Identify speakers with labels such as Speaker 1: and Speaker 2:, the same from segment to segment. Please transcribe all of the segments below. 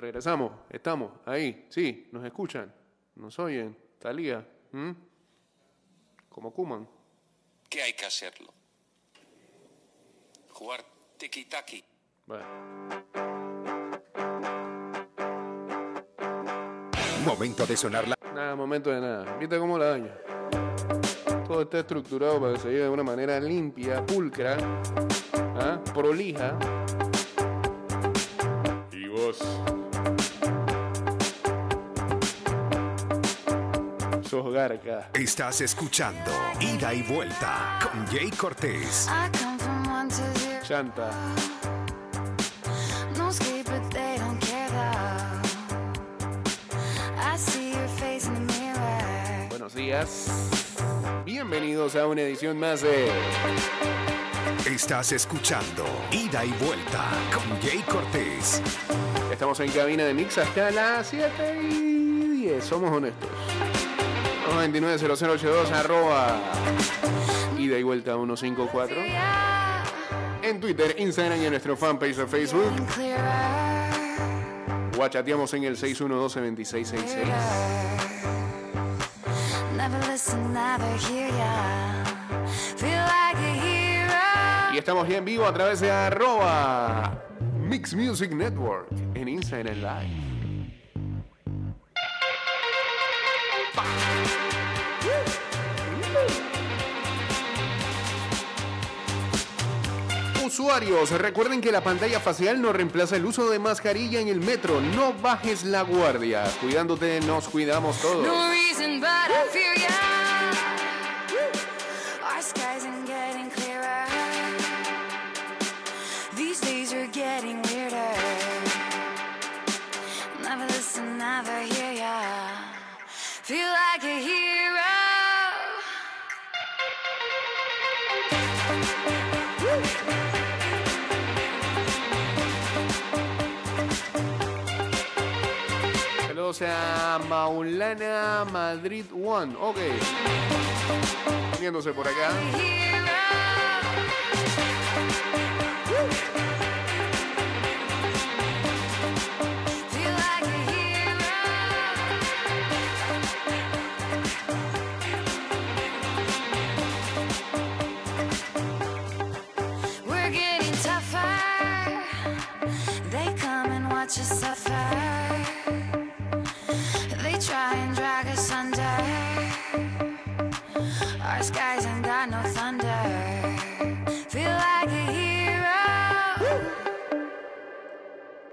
Speaker 1: regresamos, estamos ahí, sí, nos escuchan, nos oyen, Talía, ¿m? como Kuman.
Speaker 2: que hay que hacerlo. Jugar tiki-taki.
Speaker 1: Bueno,
Speaker 3: Momento de sonar la
Speaker 1: nada, momento de nada. ¿Viste cómo la daña? Todo está estructurado para que se lleve de una manera limpia, pulcra, ¿ah? prolija. Garca.
Speaker 3: Estás escuchando Ida y Vuelta con Jay Cortés.
Speaker 1: Chanta. Buenos días. Bienvenidos a una edición más de
Speaker 3: Estás escuchando Ida y Vuelta con Jay Cortés.
Speaker 1: Estamos en cabina de Mix hasta las 7 y 10. Somos honestos. 990082 arroba ida y vuelta 154.
Speaker 4: Yeah,
Speaker 1: En Twitter, Instagram y en nuestro fanpage de Facebook. Guachateamos en el 612-2666.
Speaker 4: Never listen, never hear ya. Feel like a hero.
Speaker 1: Y estamos ya en vivo a través de arroba Mix Music Network en Instagram Live. Recuerden que la pantalla facial no reemplaza el uso de mascarilla en el metro. No bajes la guardia. Cuidándote, nos cuidamos todos.
Speaker 4: No reason, but I feel ya. Our skies are
Speaker 1: Saludos a Maulana Madrid One. Ok. Poniéndose por acá.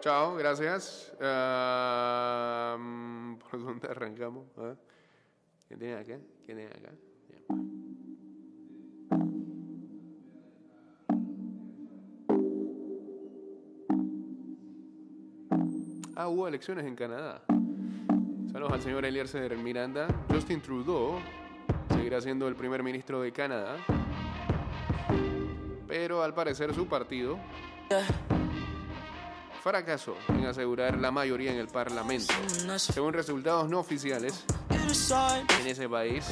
Speaker 1: Chao, gracias. ¿Por dónde arrancamos? Ah. ¿Quién tiene acá? ¿Quién tiene acá? Ah, hubo elecciones en Canadá. Saludos al señor Eliezer Miranda. Justin Trudeau seguirá siendo el primer ministro de Canadá. Pero al parecer su partido fracasó en asegurar la mayoría en el Parlamento. Según resultados no oficiales en ese país,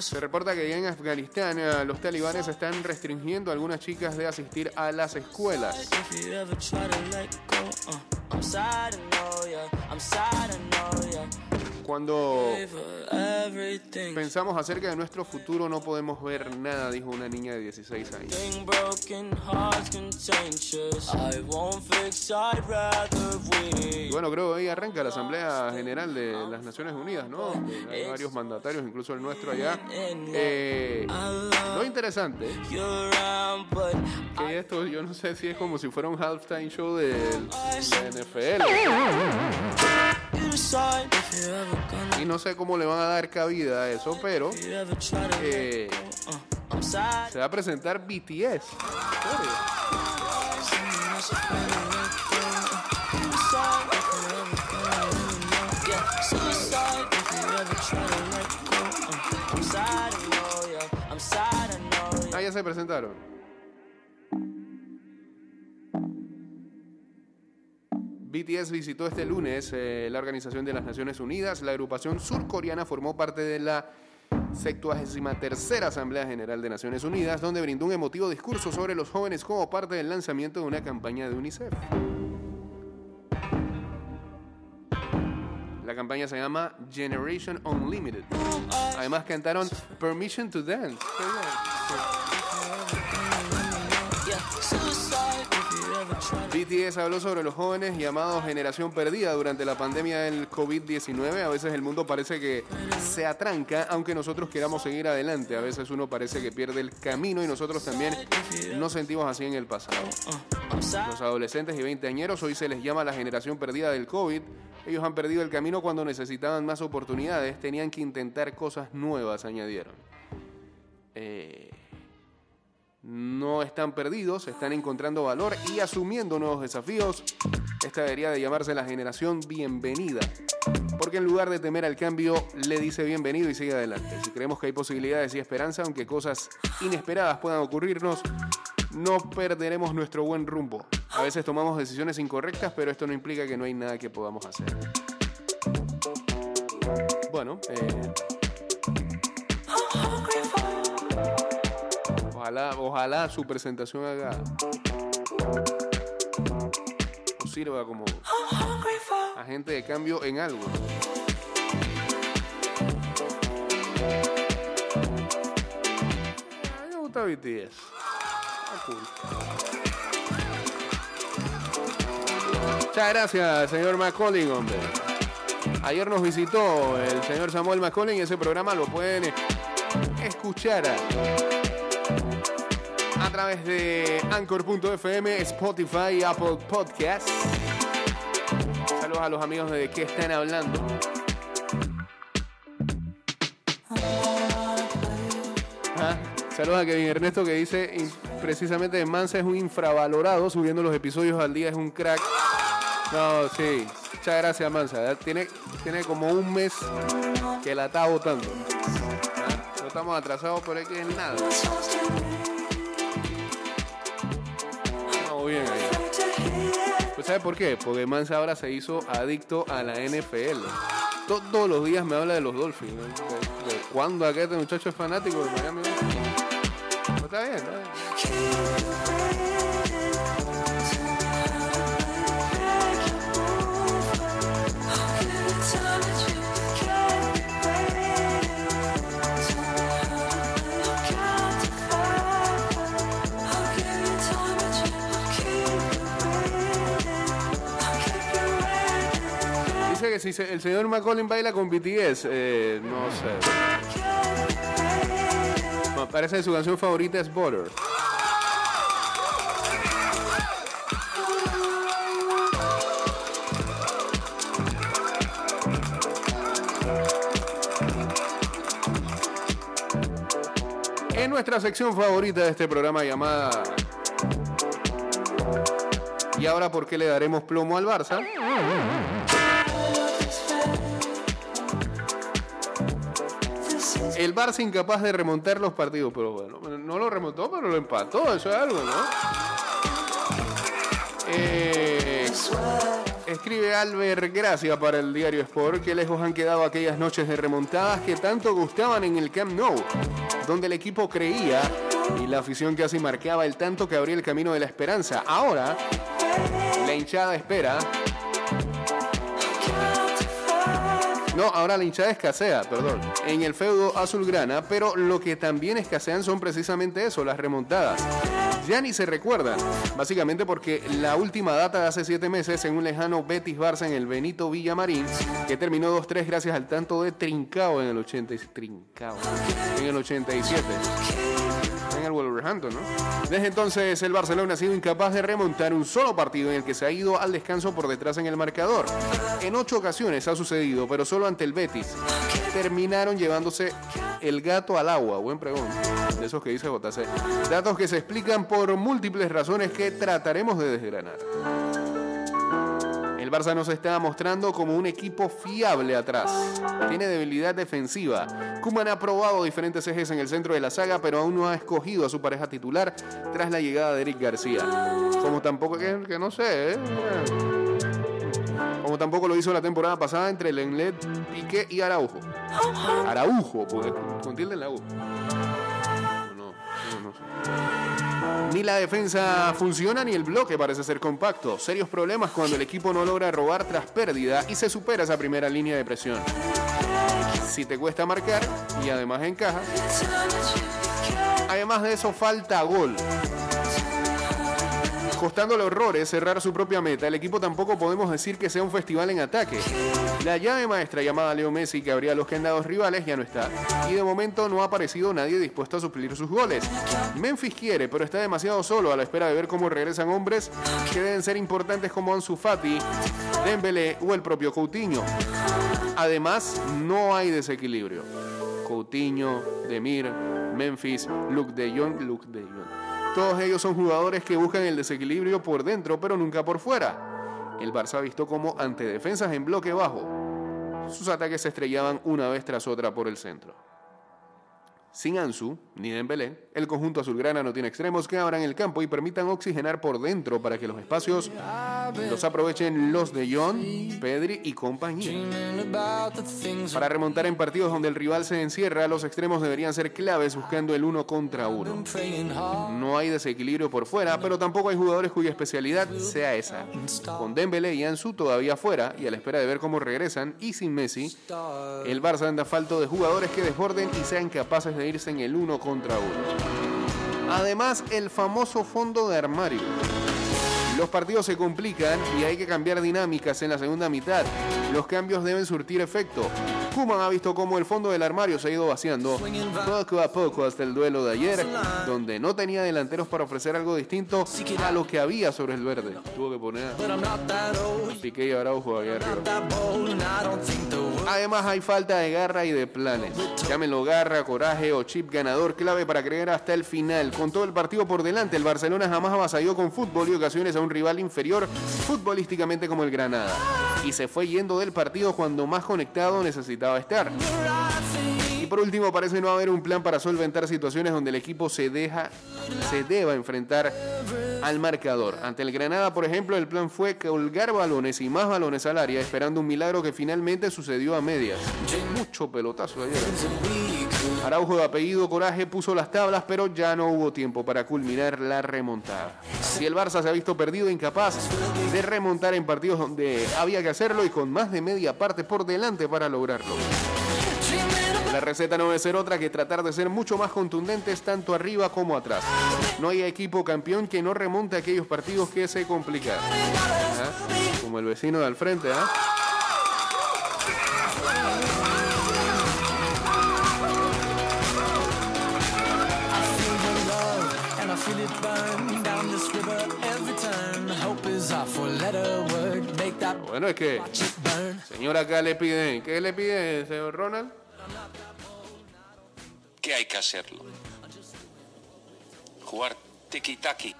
Speaker 1: se reporta que en Afganistán eh, los talibanes están restringiendo a algunas chicas de asistir a las escuelas. Cuando pensamos acerca de nuestro futuro no podemos ver nada, dijo una niña de 16 años. Y bueno, creo que ahí arranca la Asamblea General de las Naciones Unidas, ¿no? Hay varios mandatarios, incluso el nuestro allá. Eh, lo interesante que esto yo no sé si es como si fuera un halftime show de la NFL. Y no sé cómo le van a dar cabida a eso, pero eh, se va a presentar BTS. Ah, ya se presentaron. BTS visitó este lunes eh, la Organización de las Naciones Unidas. La agrupación surcoreana formó parte de la tercera Asamblea General de Naciones Unidas, donde brindó un emotivo discurso sobre los jóvenes como parte del lanzamiento de una campaña de UNICEF. La campaña se llama Generation Unlimited. Además cantaron Permission to Dance. BTS habló sobre los jóvenes llamados generación perdida durante la pandemia del COVID-19. A veces el mundo parece que se atranca, aunque nosotros queramos seguir adelante. A veces uno parece que pierde el camino y nosotros también nos sentimos así en el pasado. Los adolescentes y veinteañeros hoy se les llama la generación perdida del COVID. Ellos han perdido el camino cuando necesitaban más oportunidades, tenían que intentar cosas nuevas, añadieron. Eh, no están perdidos, están encontrando valor y asumiendo nuevos desafíos. Esta debería de llamarse la generación bienvenida, porque en lugar de temer al cambio, le dice bienvenido y sigue adelante. Si creemos que hay posibilidades y esperanza, aunque cosas inesperadas puedan ocurrirnos, no perderemos nuestro buen rumbo. A veces tomamos decisiones incorrectas, pero esto no implica que no hay nada que podamos hacer. Bueno, eh, ojalá, su presentación haga o sirva como agente de cambio en algo. Me gusta BTS. Está cool. Muchas gracias, señor McCollin, hombre. Ayer nos visitó el señor Samuel McCollin y ese programa lo pueden escuchar través de Anchor.fm, Spotify, Apple Podcasts. Saludos a los amigos de que están hablando. Ah, Saludos a Kevin Ernesto que dice precisamente Mansa es un infravalorado, subiendo los episodios al día es un crack. No, sí. Muchas gracias, Mansa. Tiene, tiene como un mes que la está votando. Ah, No estamos atrasados por aquí en nada. ¿Sabe por qué? Porque Mansa ahora se hizo adicto a la NFL. Todos los días me habla de los Dolphins. ¿no? De, de cuándo este muchacho es fanático de Miami. Pues está bien, está bien. El señor McCollin baila con BTS, eh, no sé. Parece que su canción favorita es Butter. En nuestra sección favorita de este programa llamada ¿Y ahora por qué le daremos plomo al Barça? El Barça incapaz de remontar los partidos, pero bueno, no lo remontó, pero lo empató, eso es algo, ¿no? Eh, escribe Albert Gracia para el diario Sport que lejos han quedado aquellas noches de remontadas que tanto gustaban en el Camp Nou, donde el equipo creía y la afición casi marcaba el tanto que abría el camino de la esperanza. Ahora, la hinchada espera No, ahora la hinchada escasea, perdón, en el feudo azulgrana, pero lo que también escasean son precisamente eso, las remontadas. Ya ni se recuerdan, básicamente porque la última data de hace siete meses en un lejano Betis Barça en el Benito Villamarín, que terminó 2-3 gracias al tanto de Trincao en el 80 y- Trincao, en el 87 en el Wolverhampton, ¿no? Desde entonces el Barcelona ha sido incapaz de remontar un solo partido en el que se ha ido al descanso por detrás en el marcador. En ocho ocasiones ha sucedido, pero solo ante el Betis. Terminaron llevándose el gato al agua, buen pregunta, de esos que dice JC. Datos que se explican por múltiples razones que trataremos de desgranar. El Barça nos está mostrando como un equipo fiable atrás. Tiene debilidad defensiva. Kuman ha probado diferentes ejes en el centro de la saga, pero aún no ha escogido a su pareja titular tras la llegada de Eric García. Como tampoco, que, no sé, ¿eh? Como tampoco lo hizo la temporada pasada entre Lenglet, Piqué y Araujo. Araujo, pues, con tilde en la U. Ni la defensa funciona ni el bloque parece ser compacto. Serios problemas cuando el equipo no logra robar tras pérdida y se supera esa primera línea de presión. Si te cuesta marcar y además encaja, además de eso falta gol. Costándole horrores cerrar su propia meta, el equipo tampoco podemos decir que sea un festival en ataque. La llave maestra llamada Leo Messi que abría los candados rivales ya no está. Y de momento no ha aparecido nadie dispuesto a suplir sus goles. Memphis quiere, pero está demasiado solo a la espera de ver cómo regresan hombres que deben ser importantes como Ansu Fati, Dembélé o el propio Coutinho. Además, no hay desequilibrio. Coutinho, Demir, Memphis, Luke de Jong, Luke de Jong. Todos ellos son jugadores que buscan el desequilibrio por dentro, pero nunca por fuera. El Barça ha visto como ante defensas en bloque bajo, sus ataques se estrellaban una vez tras otra por el centro. Sin Ansu ni Dembélé, el conjunto azulgrana no tiene extremos que abran el campo y permitan oxigenar por dentro para que los espacios los aprovechen los de John, Pedri y compañía. Para remontar en partidos donde el rival se encierra, los extremos deberían ser claves buscando el uno contra uno. No hay desequilibrio por fuera, pero tampoco hay jugadores cuya especialidad sea esa. Con Dembélé y Ansu todavía fuera y a la espera de ver cómo regresan y sin Messi, el Barça anda falto de jugadores que desborden y sean capaces de irse en el uno contra uno. Además, el famoso fondo de armario. Los partidos se complican y hay que cambiar dinámicas en la segunda mitad. Los cambios deben surtir efecto. Kuman ha visto cómo el fondo del armario se ha ido vaciando poco a poco hasta el duelo de ayer, donde no tenía delanteros para ofrecer algo distinto a lo que había sobre el verde. Tuvo que poner a Piqué y Araujo ahí arriba. Además hay falta de garra y de planes. Llámenlo garra, coraje o chip ganador clave para creer hasta el final. Con todo el partido por delante, el Barcelona jamás avasalló con fútbol y ocasiones a un rival inferior futbolísticamente como el Granada. Y se fue yendo del partido cuando más conectado necesitaba estar. Y por último, parece no haber un plan para solventar situaciones donde el equipo se deja, se deba enfrentar al marcador. Ante el Granada, por ejemplo, el plan fue colgar balones y más balones al área, esperando un milagro que finalmente sucedió a medias. Mucho pelotazo ayer. Araujo de apellido Coraje puso las tablas, pero ya no hubo tiempo para culminar la remontada. Si el Barça se ha visto perdido incapaz de remontar en partidos donde había que hacerlo y con más de media parte por delante para lograrlo. La receta no debe ser otra que tratar de ser mucho más contundentes tanto arriba como atrás. No hay equipo campeón que no remonte aquellos partidos que se complican. ¿Ah? Como el vecino de al frente, ¿ah? Bueno, es que,
Speaker 5: watch it burn.
Speaker 1: señor, acá le piden, ¿qué le pide, señor Ronald?
Speaker 2: que hay que hacerlo. Jugar tiki-taki.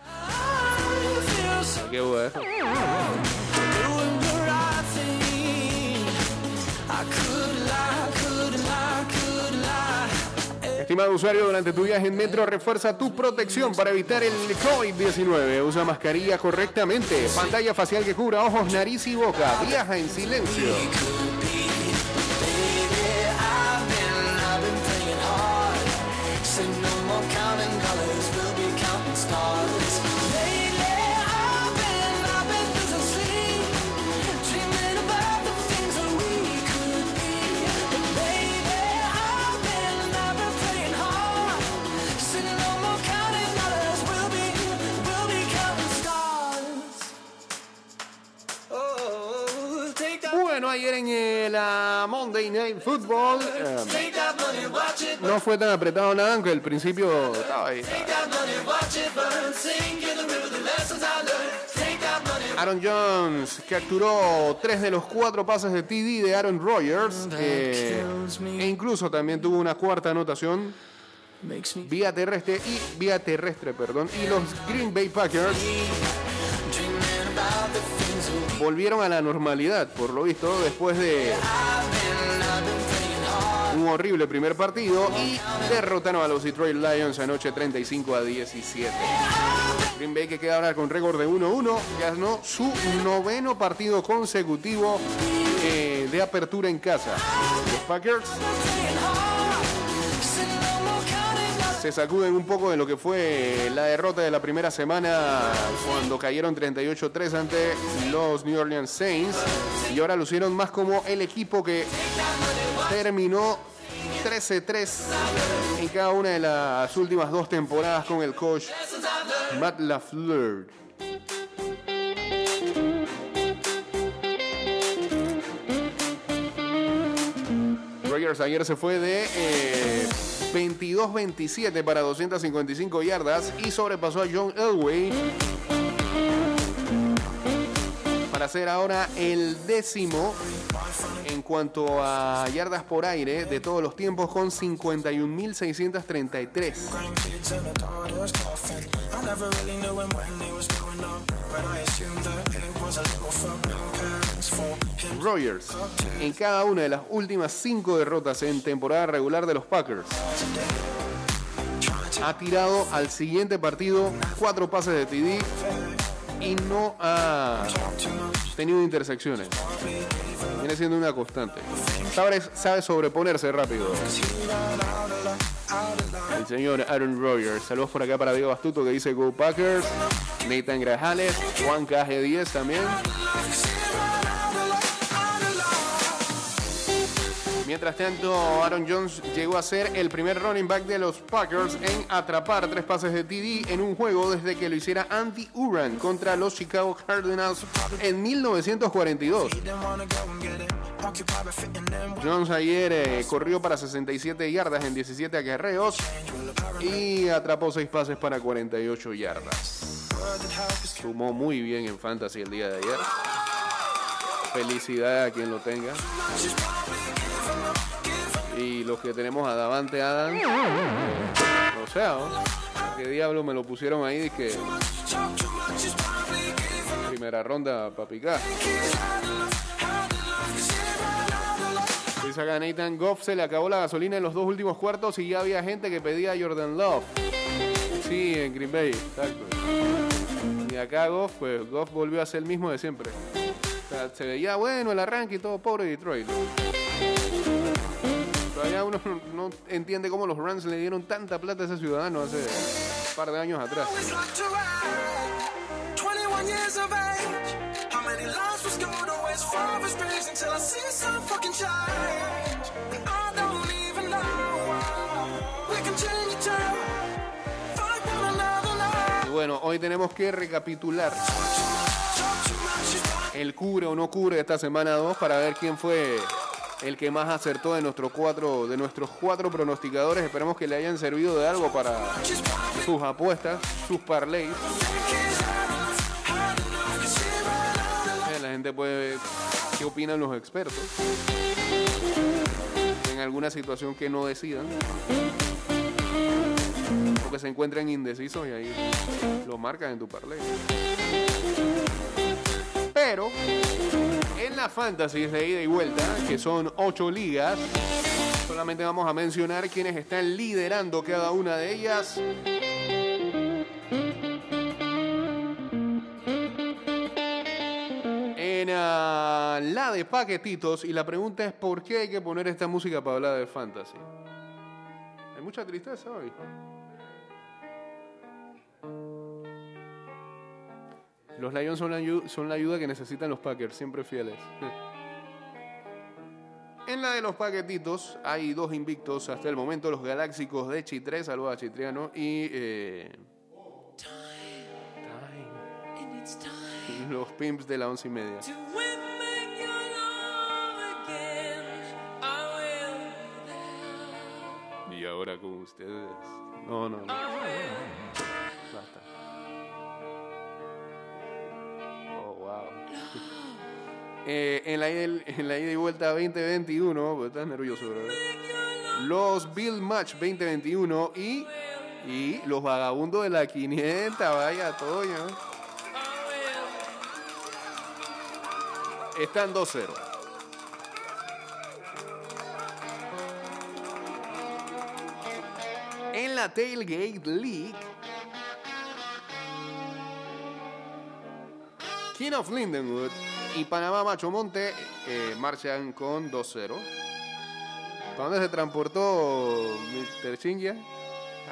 Speaker 1: Qué bueno. Estimado usuario, durante tu viaje en metro, refuerza tu protección para evitar el COVID-19. Usa mascarilla correctamente. Pantalla facial que cubra ojos, nariz y boca. Viaja en silencio. Eh, no fue tan apretado nada, aunque al principio estaba ahí. Aaron Jones capturó tres de los cuatro pases de TD de Aaron Rodgers eh, e incluso también tuvo una cuarta anotación vía terrestre y vía terrestre, perdón. Y los Green Bay Packers volvieron a la normalidad, por lo visto, después de horrible primer partido y derrotaron a los Detroit Lions anoche 35 a 17. Green Bay que queda ahora con récord de 1-1, ganó su noveno partido consecutivo en de apertura en casa. Los Packers se sacuden un poco de lo que fue la derrota de la primera semana cuando cayeron 38-3 ante los New Orleans Saints y ahora lucieron más como el equipo que terminó 13-3 en cada una de las últimas dos temporadas con el coach Matt LaFleur. Rogers ayer se fue de eh, 22-27 para 255 yardas y sobrepasó a John Elway para ser ahora el décimo cuanto a yardas por aire de todos los tiempos con 51.633.
Speaker 6: grandkids and a daughter's coffin. I never really knew him when he was growing up, but I assumed that it was a little from young parents for him.
Speaker 1: Rogers en cada una de las últimas cinco derrotas en temporada regular de los Packers. Ha tirado al siguiente partido cuatro pases de TD y no ha tenido intersecciones. Viene siendo una constante. Sabe, sabe sobreponerse rápido. El señor Aaron Rodgers. Saludos por acá para Diego Astuto que dice Go Packers. Nathan Grajales. Juan KG10 también. Mientras tanto, Aaron Jones llegó a ser el primer running back de los Packers en atrapar tres pases de TD en un juego desde que lo hiciera Andy Uran contra los Chicago Cardinals en 1942.
Speaker 6: Didn't wanna go and get it. Occupied by fitting them.
Speaker 1: Jones ayer eh, corrió para 67 yardas en 17 acarreos y atrapó 6 pases para 48 yardas. Sumó muy bien en fantasy el día de ayer. Felicidad a quien lo tenga. Y los que tenemos a Davante Adam. O sea, ¿no? ¿qué diablo me lo pusieron ahí? que primera ronda para picar. Dice acá Nathan Goff se le acabó la gasolina en los dos últimos cuartos y ya había gente que pedía a Jordan Love. Sí, en Green Bay, exacto. Y acá Goff, pues Goff volvió a ser el mismo de siempre. O sea, se veía bueno el arranque y todo, pobre Detroit. Uno no, entiende cómo los Rams le dieron tanta plata a ese ciudadano hace un par de años atrás.
Speaker 6: Always like to ride. 21 years of age. How many lives was gone to waste for his praise until I see some fucking change? And I don't even know why. We continue to fight one another now.
Speaker 1: Y bueno, hoy tenemos que recapitular el cubre o no cubre de esta semana 2 para ver quién fue el que más acertó de, nuestros cuatro, de nuestros cuatro pronosticadores. Esperemos que le hayan servido de algo para sus apuestas, sus parlays. Eh, La gente puede ver qué opinan los expertos en alguna situación que no decidan o que se encuentren indecisos y ahí lo marcan en tu parlay. Pero en la fantasy de ida y vuelta, que son ocho ligas, solamente vamos a mencionar quienes están liderando cada una de ellas. En ah, la de paquetitos, y la pregunta es: ¿por qué hay que poner esta música para hablar de fantasy? Hay mucha tristeza hoy. Los Lions son la, ayu- son la ayuda que necesitan los Packers, siempre fieles. En la de los paquetitos hay dos invictos hasta el momento, los Galáxicos de Chitré, saludos a Chitriano, y eh, Time. los Pimps de la once y media. Y ahora con ustedes. No, no, no. Eh, en, la ida, y vuelta 2021, pues estás nervioso, bro. Los Bill Match 2021 y, y los vagabundos de la 500, vaya, Toño. Están 2-0. En la Tailgate League, King of Lindenwood y Panamá Macho Monte eh, marchan con 2-0. ¿Para dónde se transportó Mr. Chingia?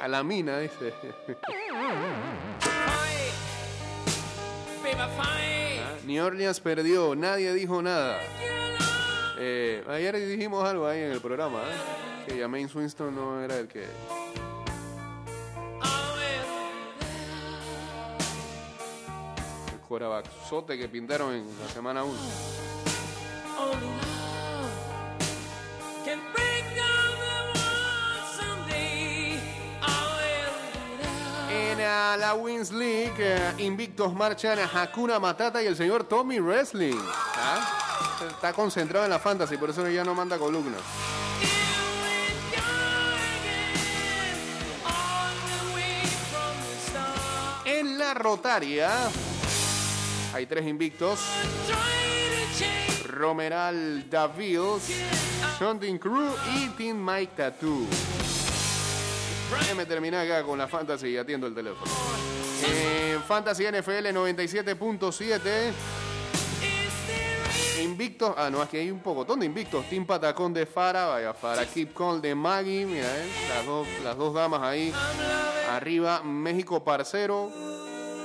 Speaker 1: A la mina, dice. Ah, New Orleans perdió, nadie dijo nada. Eh, ayer dijimos algo ahí en el programa, ¿eh? que Jameis Winston no era el que... corabaxote que pintaron en la semana 1. En la Wins League, eh, invictos marchan a Hakuna Matata y el señor Tommy Wrestling. ¿ah? Está concentrado en la fantasy, por eso ya no manda columnas. En la rotaria hay tres invictos. Romeral Davies, Shunting Crew y Team Mike Tattoo. Déjeme terminar acá con la fantasy y atiendo el teléfono. En Fantasy NFL 97.7. Invictos, ah, no, aquí hay un pocotón de invictos. Team Patacón de Fara, vaya, Fara Keep Call de Maggie, mira, eh, las, dos, las dos damas ahí. Arriba, México Parcero.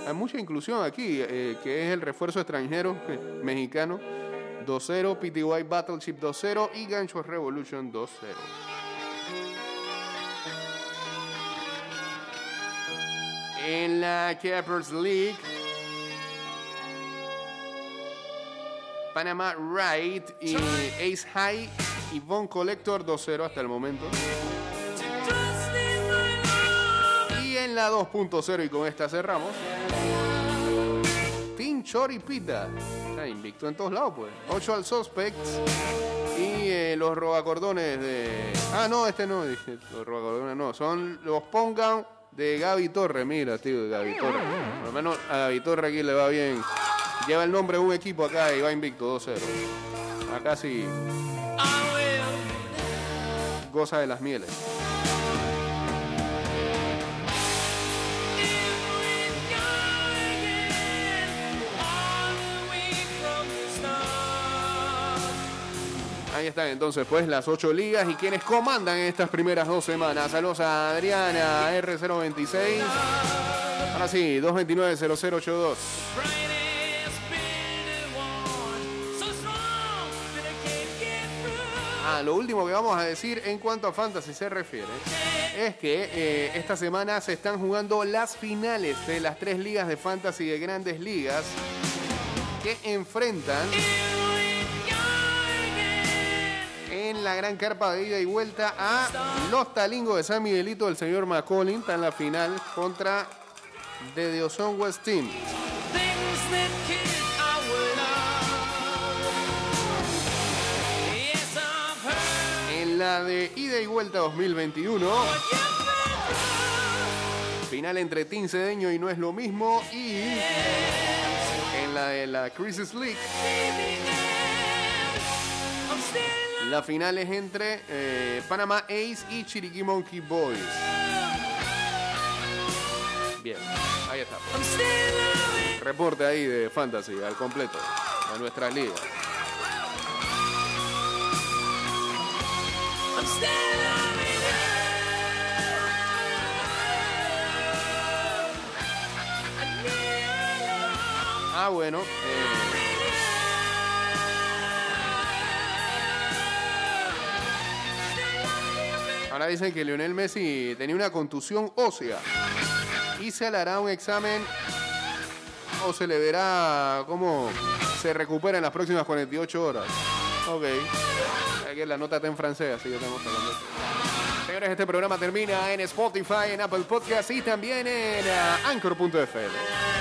Speaker 1: Hay mucha inclusión aquí, eh, que es el refuerzo extranjero eh, mexicano. 2-0, PTY Battleship 2-0 y Gancho Revolution 2-0. En la Cappers League, Panama Right y Ace High y Von Collector 2-0 hasta el momento. La 2.0 y con esta cerramos. Team Chori Pita. Está invicto en todos lados, pues. 8 al Suspects. Y eh, los robacordones de. Ah, no, este no. Los robacordones no. Son los Pongan de Gaby Torre. Mira, tío, Gaby Torre. Por lo menos a Gaby Torre aquí le va bien. Lleva el nombre de un equipo acá y va invicto 2-0. Acá sí. Goza de las mieles. Ahí están entonces pues las ocho ligas y quienes comandan estas primeras dos semanas. Saludos a Adriana R026. Ahora sí, 229-0082. Ah, lo último que vamos a decir en cuanto a Fantasy se refiere es que eh, esta semana se están jugando las finales de las tres ligas de Fantasy de grandes ligas que enfrentan en la gran carpa de ida y vuelta a los talingos de San Miguelito del señor McCollin. Está en la final contra The Deoson West Team. En la de ida y vuelta 2021. Final entre Team Cedeño y no es lo mismo. Y en la de la Crisis League. La final es entre eh, Panamá Ace y Chiriquí Monkey Boys. Bien, ahí está. Reporte ahí de Fantasy al completo de nuestra liga. Ah, bueno. eh, Ahora dicen que Lionel Messi tenía una contusión ósea y se le hará un examen o se le verá cómo se recupera en las próximas 48 horas. Ok. Que la nota está en francés, así que estamos hablando. Señores, este programa termina en Spotify, en Apple Podcasts y también en Anchor.fm.